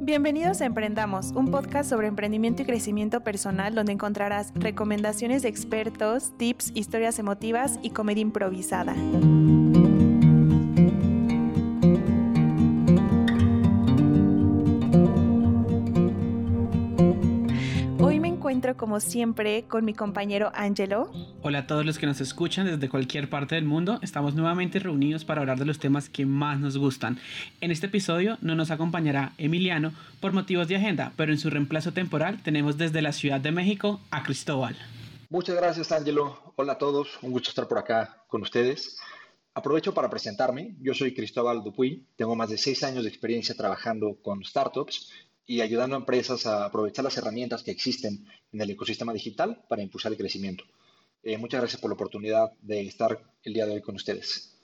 Bienvenidos a Emprendamos, un podcast sobre emprendimiento y crecimiento personal donde encontrarás recomendaciones de expertos, tips, historias emotivas y comedia improvisada. Como siempre con mi compañero Angelo. Hola a todos los que nos escuchan desde cualquier parte del mundo. Estamos nuevamente reunidos para hablar de los temas que más nos gustan. En este episodio no nos acompañará Emiliano por motivos de agenda, pero en su reemplazo temporal tenemos desde la Ciudad de México a Cristóbal. Muchas gracias Angelo. Hola a todos, un gusto estar por acá con ustedes. Aprovecho para presentarme. Yo soy Cristóbal Dupuy. Tengo más de seis años de experiencia trabajando con startups y ayudando a empresas a aprovechar las herramientas que existen en el ecosistema digital para impulsar el crecimiento. Eh, muchas gracias por la oportunidad de estar el día de hoy con ustedes.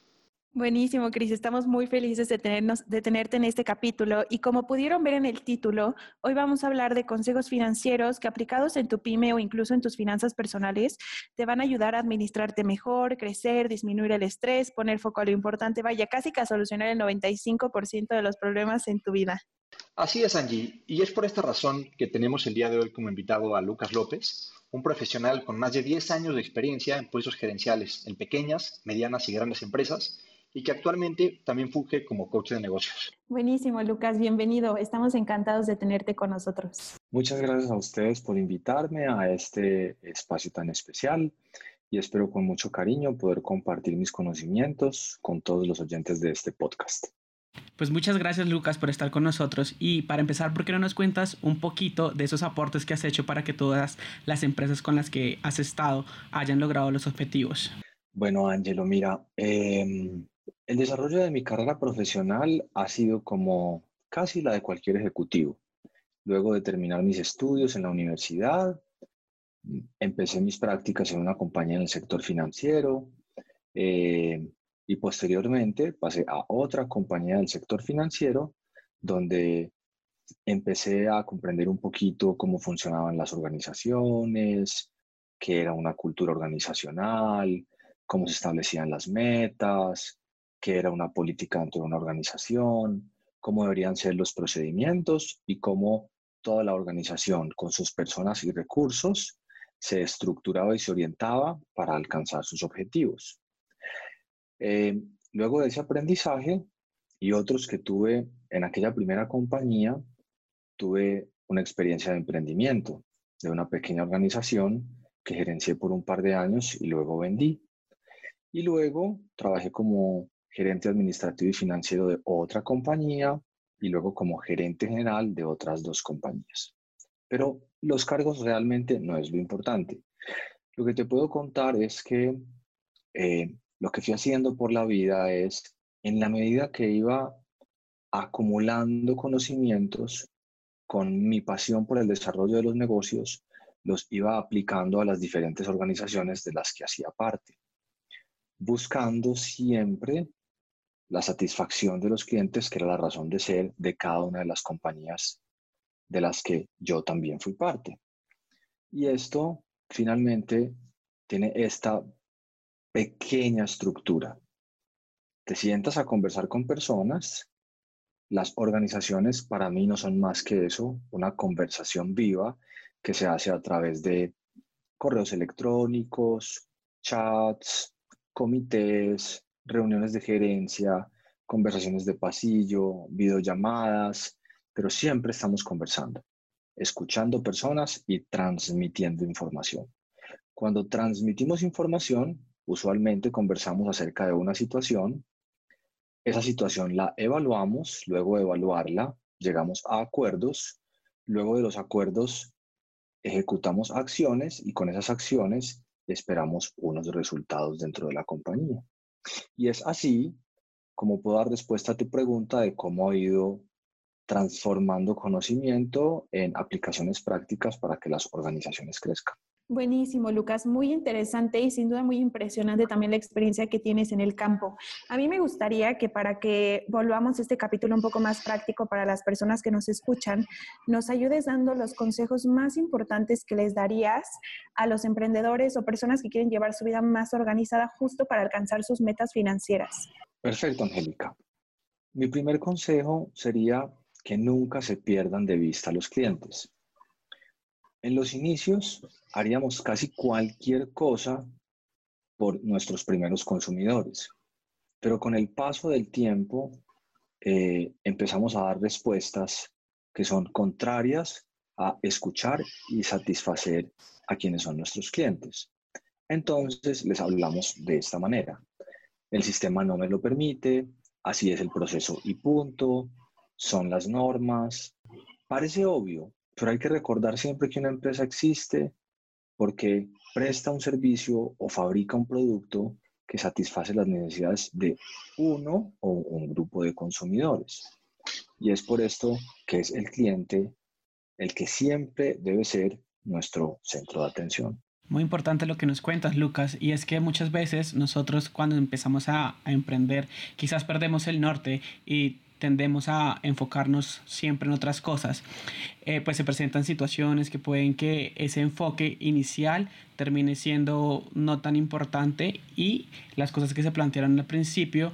Buenísimo, Cris. Estamos muy felices de, tenernos, de tenerte en este capítulo. Y como pudieron ver en el título, hoy vamos a hablar de consejos financieros que aplicados en tu pyme o incluso en tus finanzas personales te van a ayudar a administrarte mejor, crecer, disminuir el estrés, poner foco a lo importante, vaya, casi que a solucionar el 95% de los problemas en tu vida. Así es, Angie, y es por esta razón que tenemos el día de hoy como invitado a Lucas López, un profesional con más de 10 años de experiencia en puestos gerenciales en pequeñas, medianas y grandes empresas y que actualmente también funge como coach de negocios. Buenísimo, Lucas, bienvenido. Estamos encantados de tenerte con nosotros. Muchas gracias a ustedes por invitarme a este espacio tan especial y espero con mucho cariño poder compartir mis conocimientos con todos los oyentes de este podcast. Pues muchas gracias Lucas por estar con nosotros y para empezar, ¿por qué no nos cuentas un poquito de esos aportes que has hecho para que todas las empresas con las que has estado hayan logrado los objetivos? Bueno, Angelo, mira, em, el desarrollo de mi carrera profesional ha sido como casi la de cualquier ejecutivo. Luego de terminar mis estudios en la universidad, empecé mis prácticas en una compañía en el sector financiero. Eh, y posteriormente pasé a otra compañía del sector financiero donde empecé a comprender un poquito cómo funcionaban las organizaciones, qué era una cultura organizacional, cómo se establecían las metas, qué era una política dentro de una organización, cómo deberían ser los procedimientos y cómo toda la organización con sus personas y recursos se estructuraba y se orientaba para alcanzar sus objetivos. Eh, luego de ese aprendizaje y otros que tuve en aquella primera compañía, tuve una experiencia de emprendimiento de una pequeña organización que gerencié por un par de años y luego vendí. Y luego trabajé como gerente administrativo y financiero de otra compañía y luego como gerente general de otras dos compañías. Pero los cargos realmente no es lo importante. Lo que te puedo contar es que eh, lo que fui haciendo por la vida es, en la medida que iba acumulando conocimientos con mi pasión por el desarrollo de los negocios, los iba aplicando a las diferentes organizaciones de las que hacía parte, buscando siempre la satisfacción de los clientes, que era la razón de ser de cada una de las compañías de las que yo también fui parte. Y esto finalmente tiene esta pequeña estructura. Te sientas a conversar con personas. Las organizaciones para mí no son más que eso, una conversación viva que se hace a través de correos electrónicos, chats, comités, reuniones de gerencia, conversaciones de pasillo, videollamadas, pero siempre estamos conversando, escuchando personas y transmitiendo información. Cuando transmitimos información, Usualmente conversamos acerca de una situación, esa situación la evaluamos, luego de evaluarla llegamos a acuerdos, luego de los acuerdos ejecutamos acciones y con esas acciones esperamos unos resultados dentro de la compañía. Y es así como puedo dar respuesta a tu pregunta de cómo ha ido transformando conocimiento en aplicaciones prácticas para que las organizaciones crezcan. Buenísimo, Lucas. Muy interesante y sin duda muy impresionante también la experiencia que tienes en el campo. A mí me gustaría que para que volvamos este capítulo un poco más práctico para las personas que nos escuchan, nos ayudes dando los consejos más importantes que les darías a los emprendedores o personas que quieren llevar su vida más organizada justo para alcanzar sus metas financieras. Perfecto, Angélica. Mi primer consejo sería que nunca se pierdan de vista los clientes. En los inicios haríamos casi cualquier cosa por nuestros primeros consumidores, pero con el paso del tiempo eh, empezamos a dar respuestas que son contrarias a escuchar y satisfacer a quienes son nuestros clientes. Entonces les hablamos de esta manera. El sistema no me lo permite, así es el proceso y punto, son las normas. Parece obvio, pero hay que recordar siempre que una empresa existe porque presta un servicio o fabrica un producto que satisface las necesidades de uno o un grupo de consumidores. Y es por esto que es el cliente el que siempre debe ser nuestro centro de atención. Muy importante lo que nos cuentas, Lucas, y es que muchas veces nosotros cuando empezamos a, a emprender quizás perdemos el norte y tendemos a enfocarnos siempre en otras cosas, eh, pues se presentan situaciones que pueden que ese enfoque inicial termine siendo no tan importante y las cosas que se plantearon al principio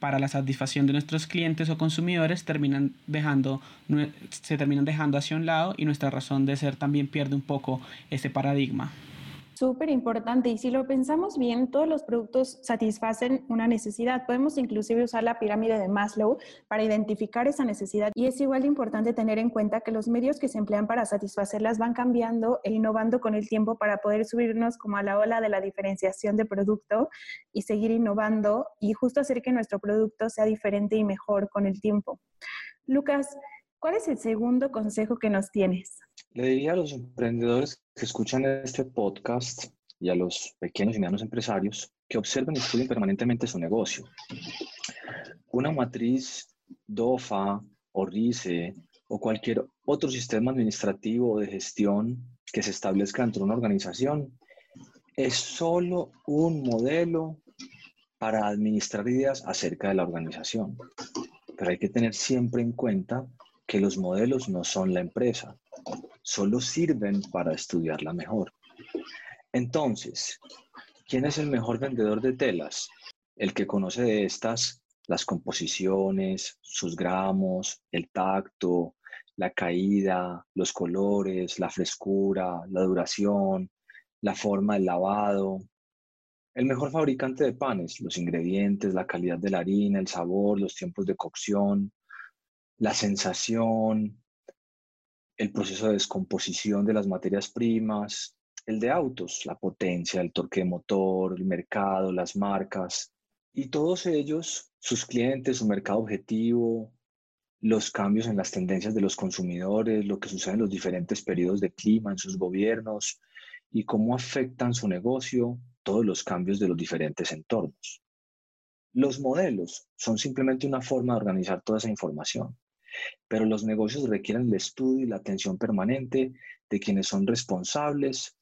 para la satisfacción de nuestros clientes o consumidores terminan dejando, se terminan dejando hacia un lado y nuestra razón de ser también pierde un poco ese paradigma. Súper importante. Y si lo pensamos bien, todos los productos satisfacen una necesidad. Podemos inclusive usar la pirámide de Maslow para identificar esa necesidad. Y es igual de importante tener en cuenta que los medios que se emplean para satisfacerlas van cambiando e innovando con el tiempo para poder subirnos como a la ola de la diferenciación de producto y seguir innovando y justo hacer que nuestro producto sea diferente y mejor con el tiempo. Lucas, ¿cuál es el segundo consejo que nos tienes? Le diría a los emprendedores que escuchan este podcast y a los pequeños y medianos empresarios que observen y estudien permanentemente su negocio. Una matriz DOFA o RICE o cualquier otro sistema administrativo o de gestión que se establezca dentro de una organización es solo un modelo para administrar ideas acerca de la organización. Pero hay que tener siempre en cuenta que los modelos no son la empresa, solo sirven para estudiarla mejor. Entonces, ¿quién es el mejor vendedor de telas? El que conoce de estas las composiciones, sus gramos, el tacto, la caída, los colores, la frescura, la duración, la forma del lavado. El mejor fabricante de panes, los ingredientes, la calidad de la harina, el sabor, los tiempos de cocción, la sensación, el proceso de descomposición de las materias primas, el de autos, la potencia, el torque de motor, el mercado, las marcas, y todos ellos, sus clientes, su mercado objetivo, los cambios en las tendencias de los consumidores, lo que sucede en los diferentes periodos de clima en sus gobiernos y cómo afectan su negocio todos los cambios de los diferentes entornos. Los modelos son simplemente una forma de organizar toda esa información. Pero los negocios requieren el estudio y la atención permanente de quienes son responsables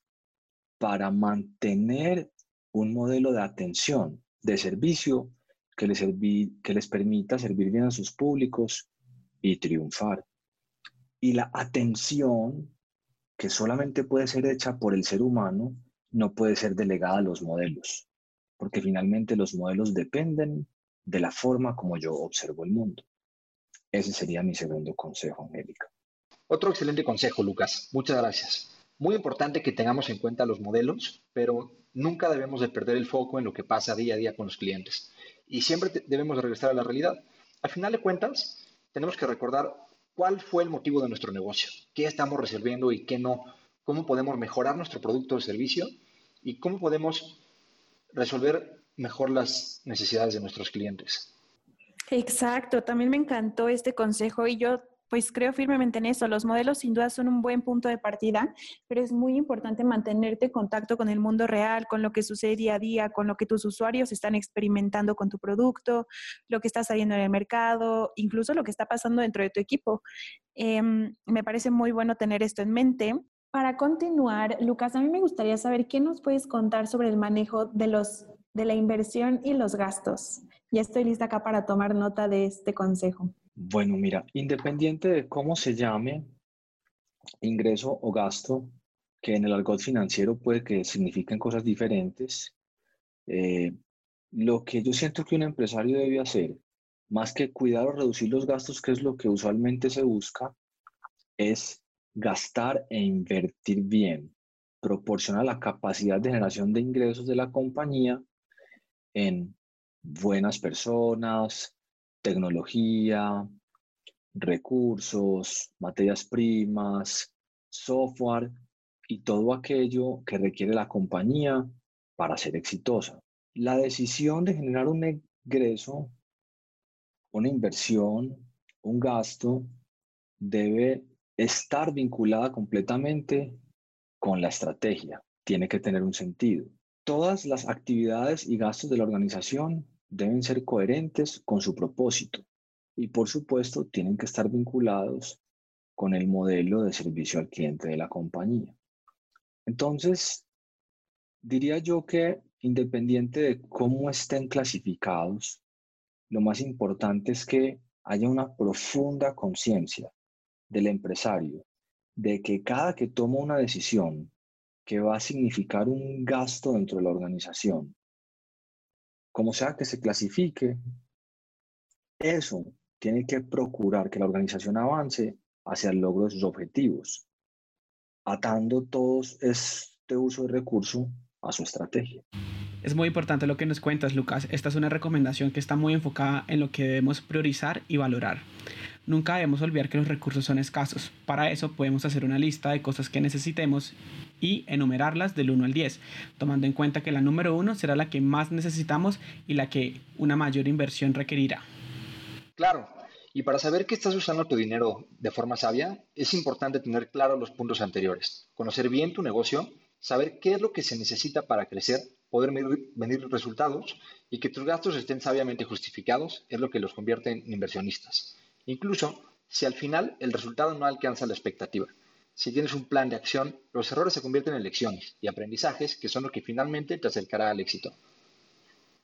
para mantener un modelo de atención, de servicio que les, permita servir bien a sus públicos y triunfar. Y la atención, que solamente puede ser hecha por el ser humano, no puede ser delegada a los modelos, porque finalmente los modelos dependen de la forma como yo observo el mundo. Ese sería mi segundo consejo, Angélica. Otro excelente consejo, Lucas. Muchas gracias. Muy importante que tengamos en cuenta los modelos, pero nunca debemos de perder el foco en lo que pasa día a día con los clientes. Y siempre debemos de regresar a la realidad. Al final de cuentas, tenemos que recordar cuál fue el motivo de nuestro negocio, qué estamos resolviendo y qué no, cómo podemos mejorar nuestro producto o servicio y cómo podemos resolver mejor las necesidades de nuestros clientes. Exacto, también me encantó este consejo y yo pues creo firmemente en eso. Los modelos sin duda son un buen punto de partida, pero es muy importante mantenerte en contacto con el mundo real, con lo que sucede día a día, con lo que tus usuarios están experimentando con tu producto, lo que está saliendo en el mercado, incluso lo que está pasando dentro de tu equipo. Em, me parece muy bueno tener esto en mente. Para continuar, Lucas, a mí me gustaría saber qué nos puedes contar sobre el manejo de los de la inversión y los gastos. Ya estoy lista acá para tomar nota de este consejo. Bueno, mira, independiente de cómo se llame, ingreso o gasto, que en el argot financiero puede que signifiquen cosas diferentes, eh, lo que yo siento que un empresario debe hacer, más que cuidar o reducir los gastos, que es lo que usualmente se busca, es gastar e invertir bien, proporciona la capacidad de generación de ingresos de la compañía en buenas personas, tecnología, recursos, materias primas, software y todo aquello que requiere la compañía para ser exitosa. La decisión de generar un ingreso, una inversión, un gasto, debe estar vinculada completamente con la estrategia. Tiene que tener un sentido. Todas las actividades y gastos de la organización deben ser coherentes con su propósito y por supuesto tienen que estar vinculados con el modelo de servicio al cliente de la compañía. Entonces, diría yo que independiente de cómo estén clasificados, lo más importante es que haya una profunda conciencia del empresario de que cada que toma una decisión que va a significar un gasto dentro de la organización. Como sea que se clasifique, eso tiene que procurar que la organización avance hacia el logro de sus objetivos, atando todos este uso de recurso a su estrategia. Es muy importante lo que nos cuentas, Lucas. Esta es una recomendación que está muy enfocada en lo que debemos priorizar y valorar. Nunca debemos olvidar que los recursos son escasos. Para eso podemos hacer una lista de cosas que necesitemos y enumerarlas del 1 al 10, tomando en cuenta que la número 1 será la que más necesitamos y la que una mayor inversión requerirá. Claro, y para saber que estás usando tu dinero de forma sabia, es importante tener claros los puntos anteriores, conocer bien tu negocio, saber qué es lo que se necesita para crecer, poder medir, resultados y que tus gastos estén sabiamente justificados es lo que los convierte en inversionistas. Incluso si al final el resultado no alcanza la expectativa. Si tienes un plan de acción, los errores se convierten en lecciones y aprendizajes que son lo que finalmente te acercará al éxito.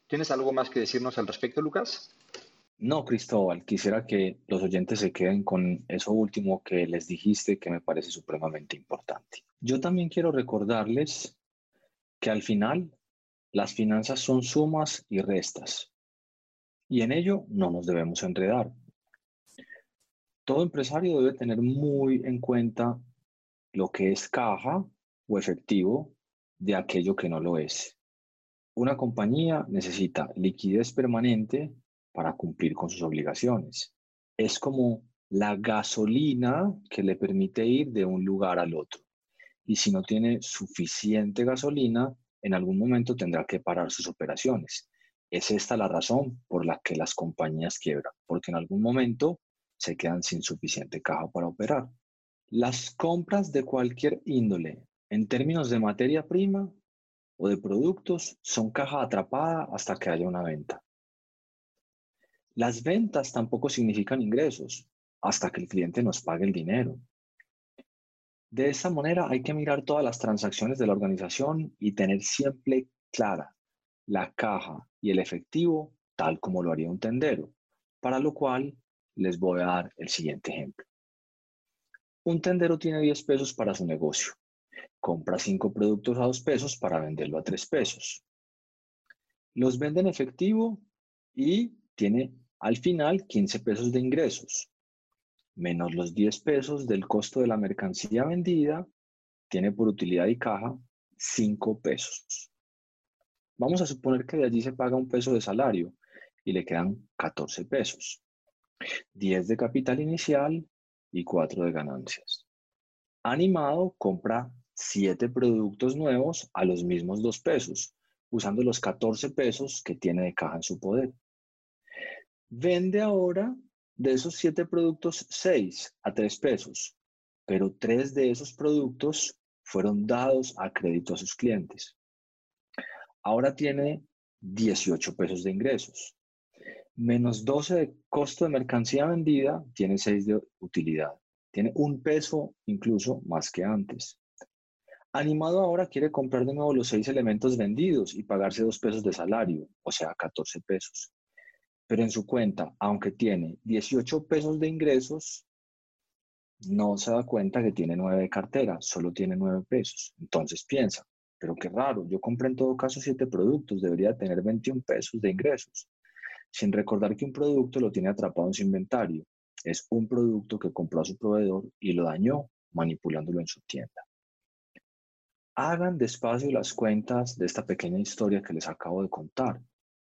¿Tienes algo más que decirnos al respecto, Lucas? No, Cristóbal, quisiera que los oyentes se queden con eso último que les dijiste que me parece supremamente importante. Yo también quiero recordarles que al final las finanzas son sumas y restas y en ello no nos debemos enredar. Todo empresario debe tener muy en cuenta lo que es caja o efectivo de aquello que no lo es. Una compañía necesita liquidez permanente para cumplir con sus obligaciones. Es como la gasolina que le permite ir de un lugar al otro. Y si no tiene suficiente gasolina, en algún momento tendrá que parar sus operaciones. Es esta la razón por la que las compañías quiebran, porque en algún momento se quedan sin suficiente caja para operar. Las compras de cualquier índole en términos de materia prima o de productos son caja atrapada hasta que haya una venta. Las ventas tampoco significan ingresos hasta que el cliente nos pague el dinero. De esa manera hay que mirar todas las transacciones de la organización y tener siempre clara la caja y el efectivo tal como lo haría un tendero, para lo cual les voy a dar el siguiente ejemplo. Un tendero tiene 10 pesos para su negocio. Compra 5 productos a 2 pesos para venderlo a 3 pesos. Los vende en efectivo y tiene al final 15 pesos de ingresos. Menos los 10 pesos del costo de la mercancía vendida, tiene por utilidad y caja 5 pesos. Vamos a suponer que de allí se paga un peso de salario y le quedan 14 pesos. 10 de capital inicial y 4 de ganancias. Animado compra 7 productos nuevos a los mismos 2 pesos, usando los 14 pesos que tiene de caja en su poder. Vende ahora de esos 7 productos 6 a 3 pesos, pero 3 de esos productos fueron dados a crédito a sus clientes. Ahora tiene 18 pesos de ingresos menos 12 de costo de mercancía vendida, tiene 6 de utilidad. Tiene un peso incluso más que antes. Animado ahora quiere comprar de nuevo los seis elementos vendidos y pagarse dos pesos de salario, o sea, 14 pesos. Pero en su cuenta, aunque tiene 18 pesos de ingresos, no se da cuenta que tiene 9 de cartera, solo tiene 9 pesos. Entonces piensa, pero qué raro, yo compré en todo caso 7 productos, debería tener 21 pesos de ingresos. Sin recordar que un producto lo tiene atrapado en su inventario. Es un producto que compró a su proveedor y lo dañó manipulándolo en su tienda. Hagan despacio las cuentas de esta pequeña historia que les acabo de contar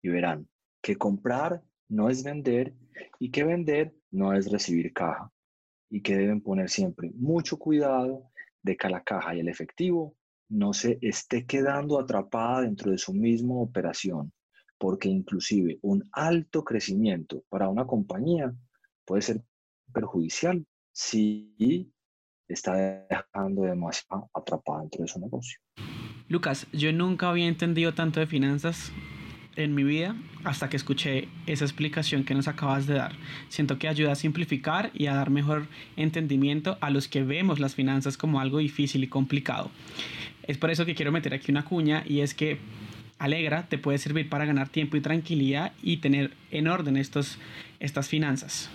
y verán que comprar no es vender y que vender no es recibir caja y que deben poner siempre mucho cuidado de que la caja y el efectivo no se esté quedando atrapada dentro de su misma operación, porque inclusive un alto crecimiento para una compañía puede ser perjudicial si está dejando demasiado atrapada dentro de su negocio. Lucas, yo nunca había entendido tanto de finanzas en mi vida hasta que escuché esa explicación que nos acabas de dar. Siento que ayuda a simplificar y a dar mejor entendimiento a los que vemos las finanzas como algo difícil y complicado. Es por eso que quiero meter aquí una cuña y es que Alegra te puede servir para ganar tiempo y tranquilidad y tener en orden estos, estas finanzas.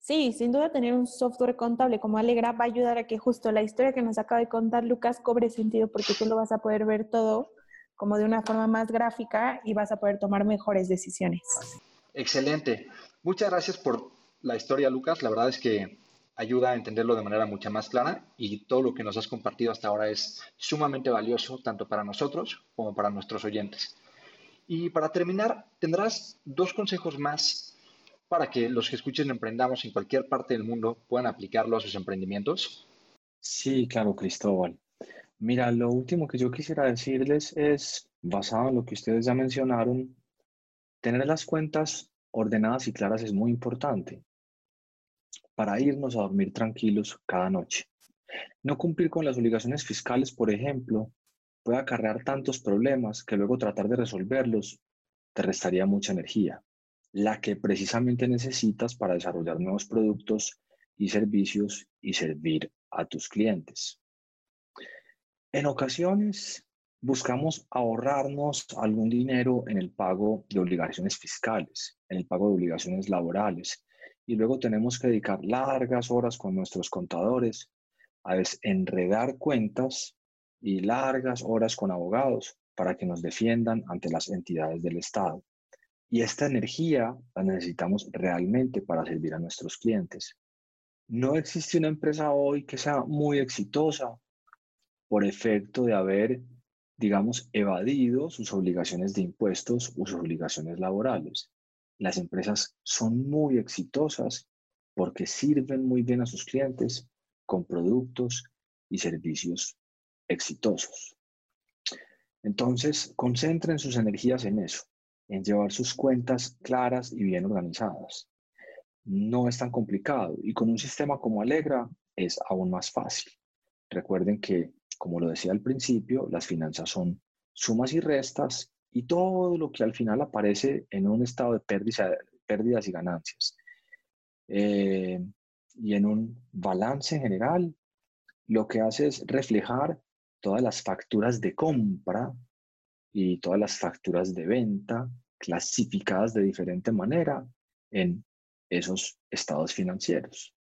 Sí, sin duda tener un software contable como Alegra va a ayudar a que justo la historia que nos acaba de contar Lucas cobre sentido porque tú lo vas a poder ver todo como de una forma más gráfica y vas a poder tomar mejores decisiones. Excelente. Muchas gracias por la historia, Lucas. La verdad es que ayuda a entenderlo de manera mucho más clara y todo lo que nos has compartido hasta ahora es sumamente valioso tanto para nosotros como para nuestros oyentes. Y para terminar, tendrás dos consejos más para que los que escuchen Emprendamos en cualquier parte del mundo puedan aplicarlo a sus emprendimientos? Sí, claro, Cristóbal. Mira, lo último que yo quisiera decirles es, basado en lo que ustedes ya mencionaron, tener las cuentas ordenadas y claras es muy importante para irnos a dormir tranquilos cada noche. No cumplir con las obligaciones fiscales, por ejemplo, puede acarrear tantos problemas que luego tratar de resolverlos te restaría mucha energía la que precisamente necesitas para desarrollar nuevos productos y servicios y servir a tus clientes. En ocasiones buscamos ahorrarnos algún dinero en el pago de obligaciones fiscales, en el pago de obligaciones laborales, y luego tenemos que dedicar largas horas con nuestros contadores a desenredar cuentas y largas horas con abogados para que nos defiendan ante las entidades del Estado. Y esta energía la necesitamos realmente para servir a nuestros clientes. No existe una empresa hoy que sea muy exitosa por efecto de haber, digamos, evadido sus obligaciones de impuestos o sus obligaciones laborales. Las empresas son muy exitosas porque sirven muy bien a sus clientes con productos y servicios exitosos. Entonces, concentren sus energías en eso, en llevar sus cuentas claras y bien organizadas. No es tan complicado y con un sistema como Alegra es aún más fácil. Recuerden que, como lo decía al principio, las finanzas son sumas y restas y todo lo que al final aparece en un estado de pérdidas y ganancias. Eh, y en un balance general, lo que hace es reflejar todas las facturas de compra y todas las facturas de venta clasificadas de diferente manera en esos estados financieros.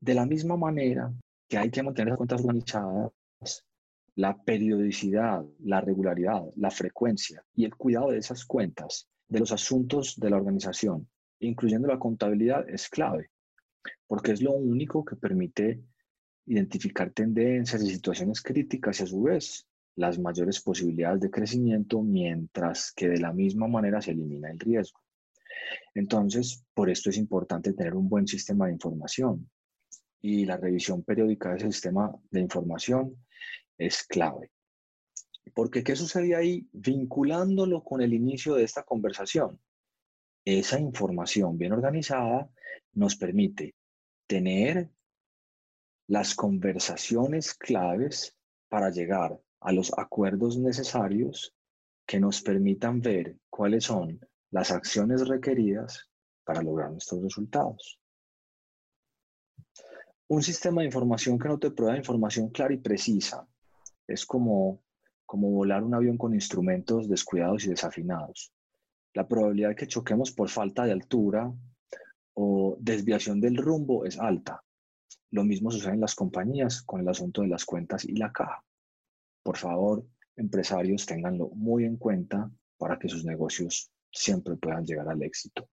De la misma manera que hay que mantener las cuentas organizadas, la periodicidad, la regularidad, la frecuencia y el cuidado de esas cuentas, de los asuntos de la organización, incluyendo la contabilidad, es clave, porque es lo único que permite identificar tendencias y situaciones críticas y a su vez las mayores posibilidades de crecimiento, mientras que de la misma manera se elimina el riesgo. Entonces, por esto es importante tener un buen sistema de información y la revisión periódica de ese sistema de información es clave. Porque, ¿qué sucede ahí? Vinculándolo con el inicio de esta conversación, esa información bien organizada nos permite tener las conversaciones claves para llegar a los acuerdos necesarios que nos permitan ver cuáles son las acciones requeridas para lograr nuestros resultados. Un sistema de información que no te prueba información clara y precisa es como, como volar un avión con instrumentos descuidados y desafinados. La probabilidad de que choquemos por falta de altura o desviación del rumbo es alta. Lo mismo sucede en las compañías con el asunto de las cuentas y la caja. Por favor, empresarios, ténganlo muy en cuenta para que sus negocios siempre puedan llegar al éxito.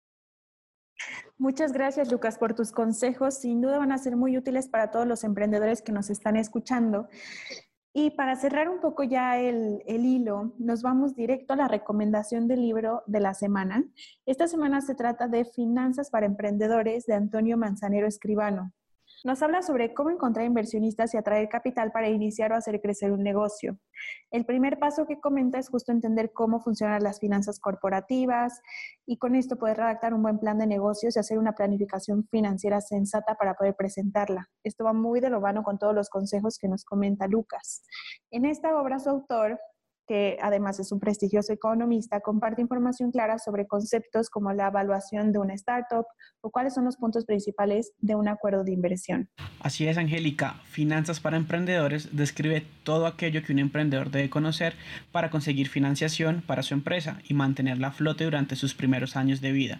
Muchas gracias, Lucas, por tus consejos. Sin duda van a ser muy útiles para todos los emprendedores que nos están escuchando. Y para cerrar un poco ya el, el, hilo, nos vamos directo a la recomendación del libro de la semana. Esta semana se trata de Finanzas para Emprendedores de Antonio Manzanero Escribano. Nos habla sobre cómo encontrar inversionistas y atraer capital para iniciar o hacer crecer un negocio. El primer paso que comenta es justo entender cómo funcionan las finanzas corporativas y con esto poder redactar un buen plan de negocios y hacer una planificación financiera sensata para poder presentarla. Esto va muy de lo vano con todos los consejos que nos comenta Lucas. En esta obra su autor que además es un prestigioso economista, comparte información clara sobre conceptos como la evaluación de una startup o cuáles son los puntos principales de un acuerdo de inversión. Así es, Angélica. Finanzas para Emprendedores describe todo aquello que un emprendedor debe conocer para conseguir financiación para su empresa y mantenerla a flote durante sus primeros años de vida.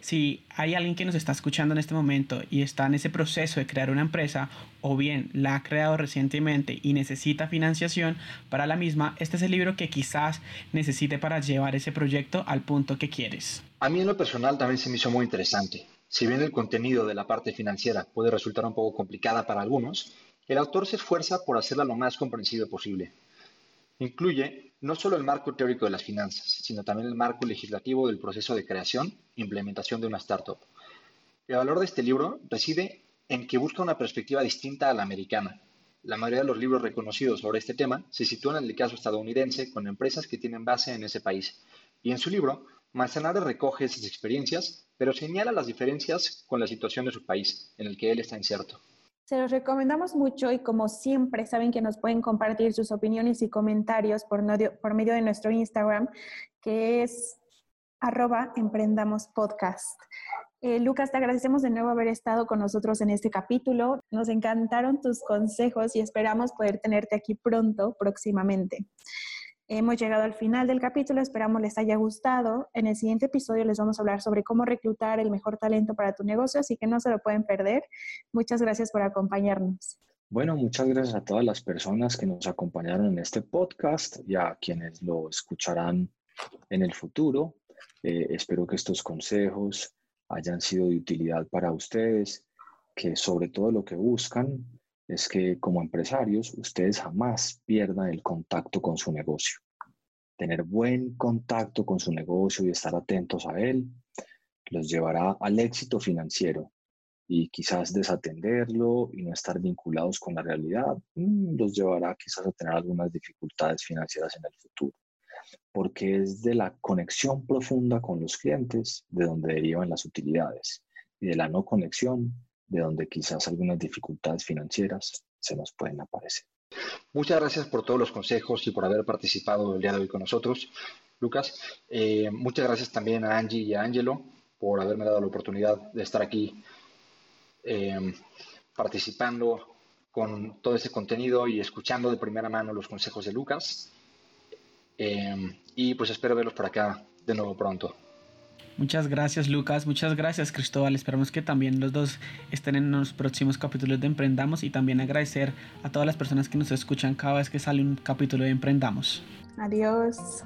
Si hay alguien que nos está escuchando en este momento y está en ese proceso de crear una empresa o bien la ha creado recientemente y necesita financiación para la misma, este es el libro que quizás necesite para llevar ese proyecto al punto que quieres. A mí en lo personal también se me hizo muy interesante. Si bien el contenido de la parte financiera puede resultar un poco complicada para algunos, el autor se esfuerza por hacerla lo más comprensible posible. Incluye no solo el marco teórico de las finanzas, sino también el marco legislativo del proceso de creación e implementación de una startup. El valor de este libro reside en que busca una perspectiva distinta a la americana. La mayoría de los libros reconocidos sobre este tema se sitúan en el caso estadounidense con empresas que tienen base en ese país. Y en su libro, Manzanares recoge esas experiencias, pero señala las diferencias con la situación de su país, en el que él está incierto. Se los recomendamos mucho y como siempre saben que nos pueden compartir sus opiniones y comentarios por, medio de nuestro Instagram, que es arroba emprendamos podcast. Eh, Lucas, te agradecemos de nuevo haber estado con nosotros en este capítulo. Nos encantaron tus consejos y esperamos poder tenerte aquí pronto, próximamente. Hemos llegado al final del capítulo, esperamos les haya gustado. En el siguiente episodio les vamos a hablar sobre cómo reclutar el mejor talento para tu negocio, así que no se lo pueden perder. Muchas gracias por acompañarnos. Bueno, muchas gracias a todas las personas que nos acompañaron en este podcast y a quienes lo escucharán en el futuro. Eh, espero que estos consejos hayan sido de utilidad para ustedes, que sobre todo lo que buscan es que como empresarios ustedes jamás pierdan el contacto con su negocio. Tener buen contacto con su negocio y estar atentos a él los llevará al éxito financiero y quizás desatenderlo y no estar vinculados con la realidad mm, los llevará quizás a tener algunas dificultades financieras en el futuro porque es de la conexión profunda con los clientes de donde derivan las utilidades y de la no conexión de donde quizás algunas dificultades financieras se nos pueden aparecer. Muchas gracias por todos los consejos y por haber participado el día de hoy con nosotros, Lucas. Eh, muchas gracias también a Angie y a Angelo por haberme dado la oportunidad de estar aquí eh, participando con todo ese contenido y escuchando de primera mano los consejos de Lucas. Em, y pues espero verlos por acá de nuevo pronto. Muchas gracias Lucas, muchas gracias Cristóbal. Esperamos que también los dos estén en los próximos capítulos de Emprendamos y también agradecer a todas las personas que nos escuchan cada vez que sale un capítulo de Emprendamos. Adiós.